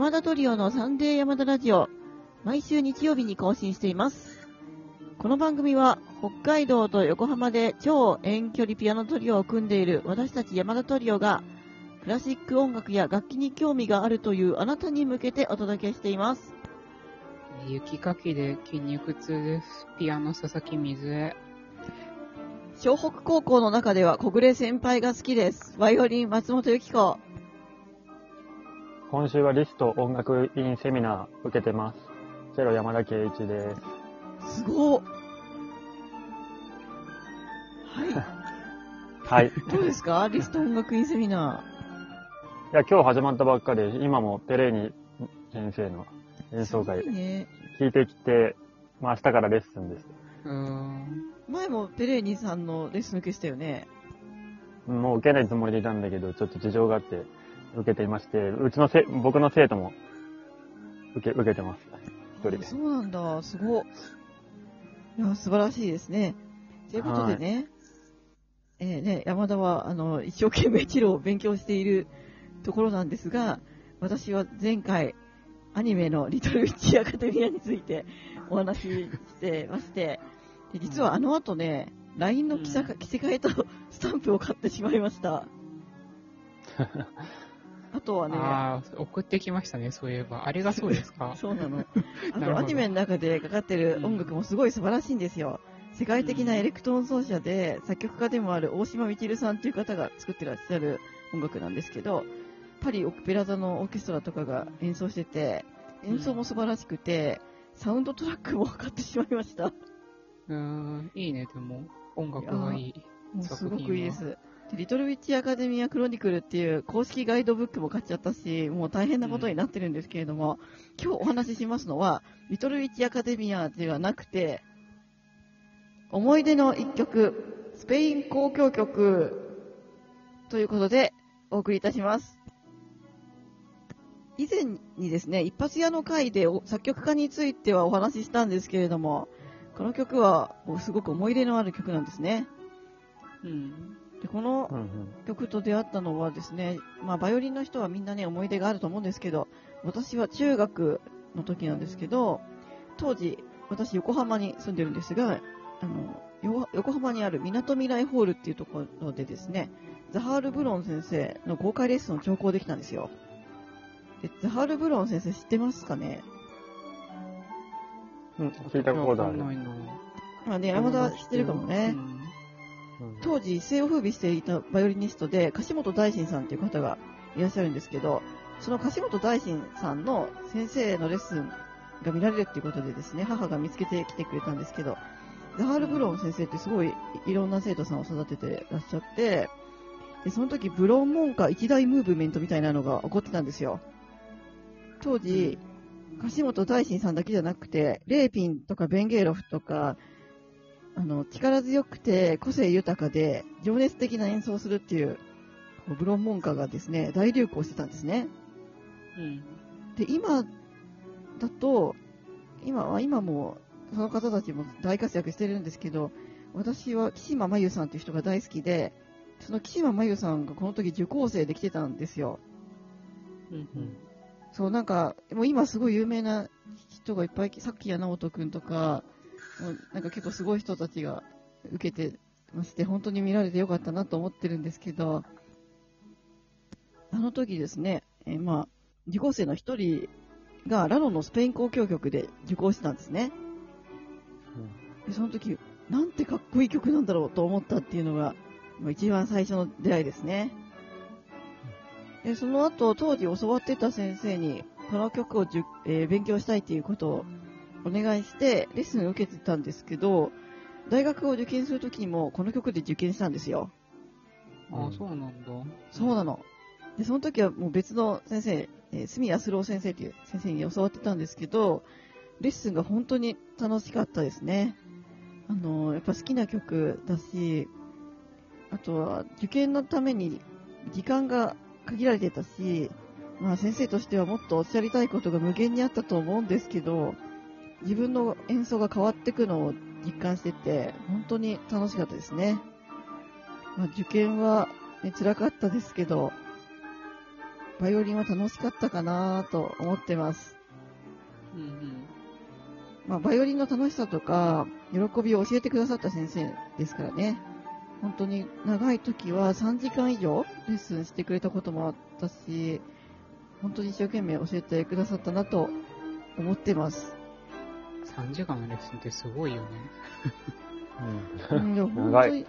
山田トリオのサンデー山田ラジオ、毎週日曜日に更新しています。この番組は、北海道と横浜で超遠距離ピアノトリオを組んでいる私たち山田トリオが、クラシック音楽や楽器に興味があるというあなたに向けてお届けしています。雪かきで筋肉痛です。ピアノ佐々木水江。湘北高校の中では小暮先輩が好きです。バイオリン松本由紀子。今週はリスト音楽院セミナー受けてます。チェロ山田圭一です。すごっ。はい。はい。いどうですか？リスト音楽院セミナや、今日始まったばっかで、今もペレーニ先生の演ー。奏会いいね。聞いてきて、まあ明日からレッスンです。うーん。前もペレーニさんのレッスン受けしたよね？もう受けないつもりでいたんだけど、ちょっと事情があって受けていまして、うちのせ、僕の生徒も受け、受けてます。一人で。そうなんだ、すごっ。いや、素晴らしいですね。ということでね、えーね、山田は、あの、一生懸命チェロを勉強しているところなんですが、私は前回、アニメのリトルウィッチアカデミアについてお話ししてまして、で実はあの後ね、LINE の着せ替えとスタンプを買ってしまいました。あとはね、ああ、送ってきましたね、そういえば。あれがそうですか？そうなの。あと、どアニメの中でかかってる音楽もすごい素晴らしいんですよ。世界的なエレクトーン奏者で、作曲家でもある大島みちるさんという方が作ってらっしゃる音楽なんですけど、パリオペラ座のオーケストラとかが演奏してて、演奏も素晴らしくて、サウンドトラックも買ってしまいました。うーん、いいね、でも。音楽がいい。もうすごくいいです。リトルウィッチアカデミアクロニクルっていう公式ガイドブックも買っちゃったし、もう大変なことになってるんですけれども、今日お話ししますのは、リトルウィッチアカデミアではなくて、思い出の一曲、スペイン交響曲ということでお送りいたします。以前にですね、一発屋の回で作曲家についてはお話ししたんですけれども、この曲はすごく思い入れのある曲なんですね。うん。でこの。曲と出会ったのはですね、まあ、バイオリンの人はみんなね、思い出があると思うんですけど、私は中学の時なんですけど、当時、私横浜に住んでるんですが、あの、よ横浜にある港未来ホールっていうところでですね、ザハール・ブロン先生の公開レッスンを聴講できたんですよ。で、ザハール・ブロン先生知ってますかね？うん、聞いたことある。まあね、山田知ってるかもね。うん当時一世を風靡していたバイオリニストで樫本大臣さんという方がいらっしゃるんですけどその樫本大臣さんの先生のレッスンが見られるっていうことでですね母が見つけてきてくれたんですけどザハール・ブロン先生ってすごいいろんな生徒さんを育ててらっしゃってでその時ブロン門下一大ムーブメントみたいなのが起こってたんですよ。当時樫本大臣さんだけじゃなくてレーピンとかベンゲーロフとかあの、力強くて個性豊かで情熱的な演奏をするっていう、こうブロンモンカがですね、大流行してたんですね。うん。で、今だと、今は、今も、その方たちも大活躍してるんですけど、私は岸間真由さんっていう人が大好きで、その岸間真由さんがこの時受講生で来てたんですよ。うん。うん。そう、なんか、もう今すごい有名な人がいっぱい、さっきや直人くんとか、もうなんか結構すごい人たちが受けてまして、本当に見られてよかったなと思ってるんですけど、あの時ですね、えーまあ、受講生の一人がラロのスペイン交響曲で受講してたんですね。でその時、なんてかっこいい曲なんだろうと思ったっていうのが、まあ一番最初の出会いですね。で、その後、当時教わってた先生に、この曲をじゅ、えー勉強したいっていうことをお願いして、レッスンを受けてたんですけど、大学を受験するときにも、この曲で受験したんですよ。ああ、そうなんだ。そうなの。で、その時はもう別の先生、えー、住安郎先生という先生に教わってたんですけど、レッスンが本当に楽しかったですね。あのーやっぱ好きな曲だし、あとは受験のために時間が限られてたし、まあ先生としてはもっとおっしゃりたいことが無限にあったと思うんですけど、自分の演奏が変わっていくのを実感してて、本当に楽しかったですね。まあ、受験は、ね、辛かったですけど、バイオリンは楽しかったかなと思ってます。うんうん。まあ、バイオリンの楽しさとか、喜びを教えてくださった先生ですからね。本当に長い時は3時間以上レッスンしてくれたこともあったし、本当に一生懸命教えてくださったなと思ってます。3時間のレッスンってすごいよね。うん、でも本長い当に、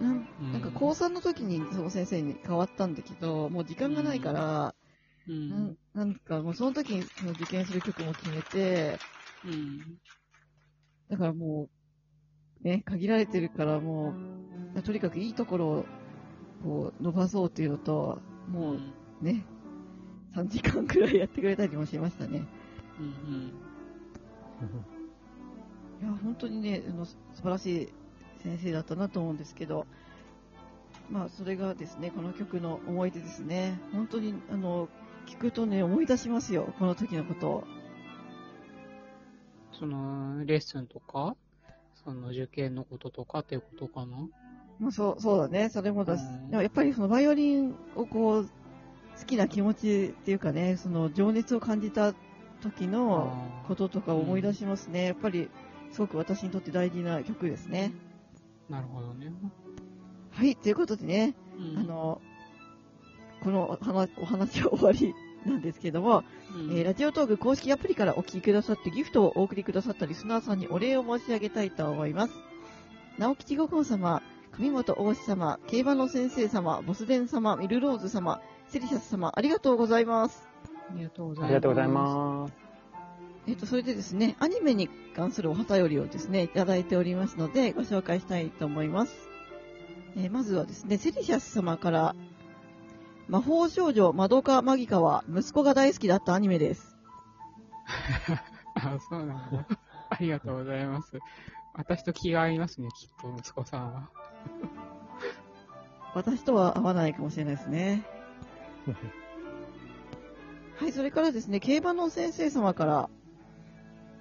なんうんなんか高3の時にその先生に変わったんだけど、もう時間がないから、うなんん。なんかもうその時にその受験する曲も決めて、うん。だからもう、ね、限られてるからもう、とにかくいいところを、こう、伸ばそうっていうのと、もうね、3時間くらいやってくれたりもしましたね。うんうん。いや、本当にね、あの素晴らしい先生だったなと思うんですけど、まあ、それがですね、この曲の思い出ですね。本当に、あの、聞くとね、思い出しますよ、この時のことを。その、レッスンとか、その受験のこととかっていうことかな？まあ、そう、そうだね、それもだし、うんでもやっぱりそのバイオリンをこう、好きな気持ちっていうかね、その情熱を感じた時のこととかを思い出しますね。やっぱり、すごく私にとって大事な曲ですね。なるほどね。はい、ということでね、うんあ、の、このお話お話は終わりなんですけども、うんえーラジオトーク公式アプリからお聞きくださってギフトをお送りくださったリスナーさんにお礼を申し上げたいと思います。直吉五本様、上本大志様、競馬の先生様、ボスデン様、ミルローズ様、セリシャス様、ありがとうございます。ありがとうございます。ありがとうございます。えっ、と、それでですね、アニメに関するお便りをですね、いただいておりますので、ご紹介したいと思います。えーまずはですね、セリシャス様から、魔法少女マドカマギカは息子が大好きだったアニメです。あ、そうなんだ。ありがとうございます。私と気が合いますね、きっと、息子さんは。私とは合わないかもしれないですね。はい、それからですね、競馬の先生様から、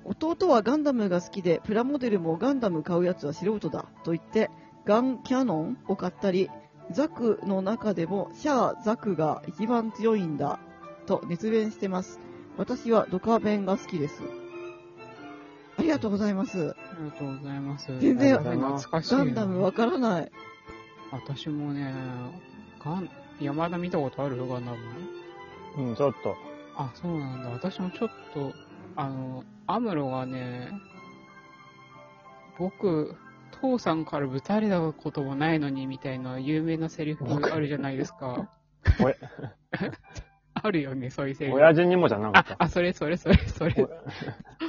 弟はガンダムが好きで、プラモデルもガンダム買うやつは素人だと言って、ガンキャノンを買ったり、ザクの中でもシャア・ザクが一番強いんだと熱弁してます。私はドカベンが好きです。ありがとうございます。ありがとうございます。全然。ガンダムわからない。私もね、ガン、山田見たことあるガンダムうん、ちょっと。あ、そうなんだ。私もちょっと、あの、アムロがね、僕、父さんからぶたれたこともないのにみたいな有名なセリフあるじゃないですか。おえ？あるよね、そういうセリフ。親父にもじゃなかっ、た。ああ、それそれそれそれ。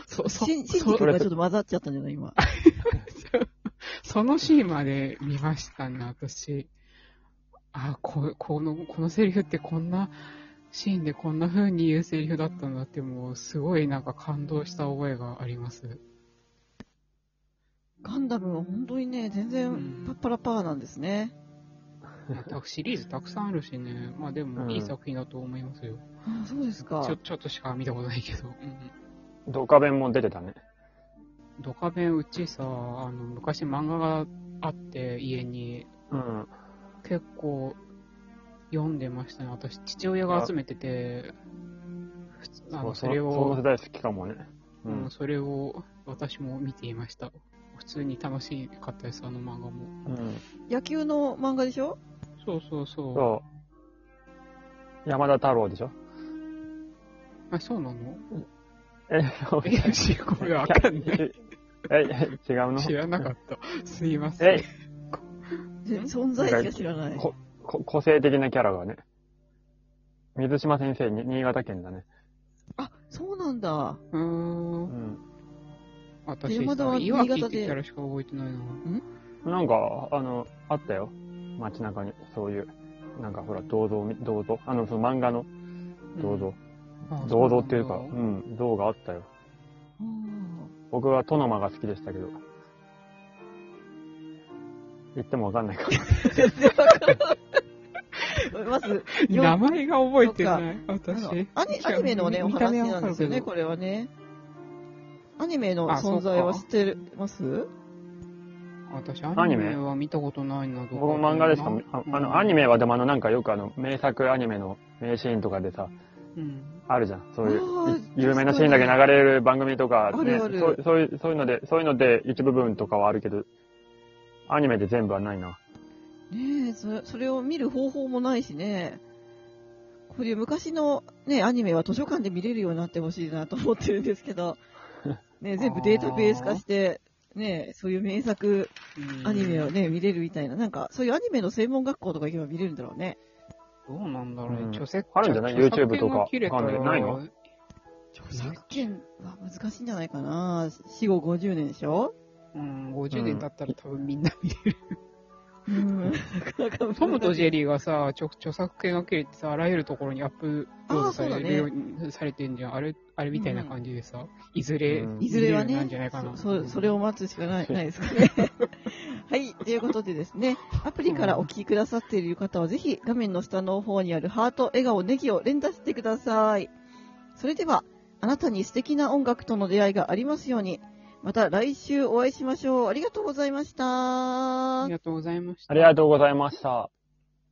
そ、そ、シンがちょっと混ざっちゃったんじゃない？今。そのシーンまで見ましたね、私。あ、こ、この、このセリフってこんなシーンでこんな風に言うセリフだったんだって、もうすごいなんか感動した覚えがあります。ガンダムは本当にね、全うん然パッパラパーなんですね。たシリーズたくさんあるしね、まあでもいい作品だと思いますよ。あそうですかちょ、。ちょっとしか見たことないけど。うんドカベンも出てたね。ドカベンうちさ、あの、昔漫画があって家にうん。結構読んでましたね。私、父親が集めてて、普通あのそれそのそのを世、代好きかもね。ううんん。それを私も見ていました。普通に楽しかったです、あの漫画も。うん。野球の漫画でしょ？そうそうそう。そう。山田太郎でしょ？あ、そうなの？え、そうえ、しこれわかんない。え、え違うの？知らなかった。すいませんえ。全存在しか知らない。ここ個性的なキャラがね。水島先生に、新潟県だね。あ、そうなんだ。うー。うんん。私新潟でってキャラしか覚えてないな。なんか、あの、あったよ。街中に、そういう、なんかほら、銅像み、銅像あの、その漫画の銅像。あ銅像っていうか、そうん銅があったよ。うん僕はトノマが好きでしたけど。言ってもわかんないから。全然わからない。まず、よ 名前が覚えてない、私？アニアニメのね、お話なんですよね、これはね。アニメの存在は知ってます？私、アニメ？アニメは見たことないな、ど僕も漫画でしか、ああの、アニメ。メはでもあの、なんかよくあの、名作アニメの名シーンとかでさ、うん。あるじゃん。そういう有名なシーンだけ流れる番組とか、ね、あるあるそうそういう、そういうので、そういうので一部分とかはあるけど、アニメで全部はないな。ねえ、それ、それを見る方法もないしね。こういう昔のね、アニメは図書館で見れるようになってほしいなと思ってるんですけど、ね、全部データベース化して、ね、そういう名作アニメをね、見れるみたいな、なんか、そういうアニメの専門学校とか行けば見れるんだろうね。どうなんだろうね。うん著作あるんじゃない？著作 YouTube とかない？の？著作権は難しいんじゃないかな。死後50年でしょ？うん、50年経ったら多分みんな見れる。うん。トムとジェリーがさ、著著作権が切れてさ、あらゆるところにアップロードされるようにされてんじゃん。あれ、あれみたいな感じでさ、いずれ、うんいずれはね見れるようになんじゃないかな。そ、そそれを待つしかない、ないですかね。はい。ということでですね、アプリからお聞きくださっている方は、ぜひ画面の下の方にあるハート、笑顔、ネギを連打してください。それでは、あなたに素敵な音楽との出会いがありますように、また来週お会いしましょう。ありがとうございましたあり。がとうございました。ありがとうございました。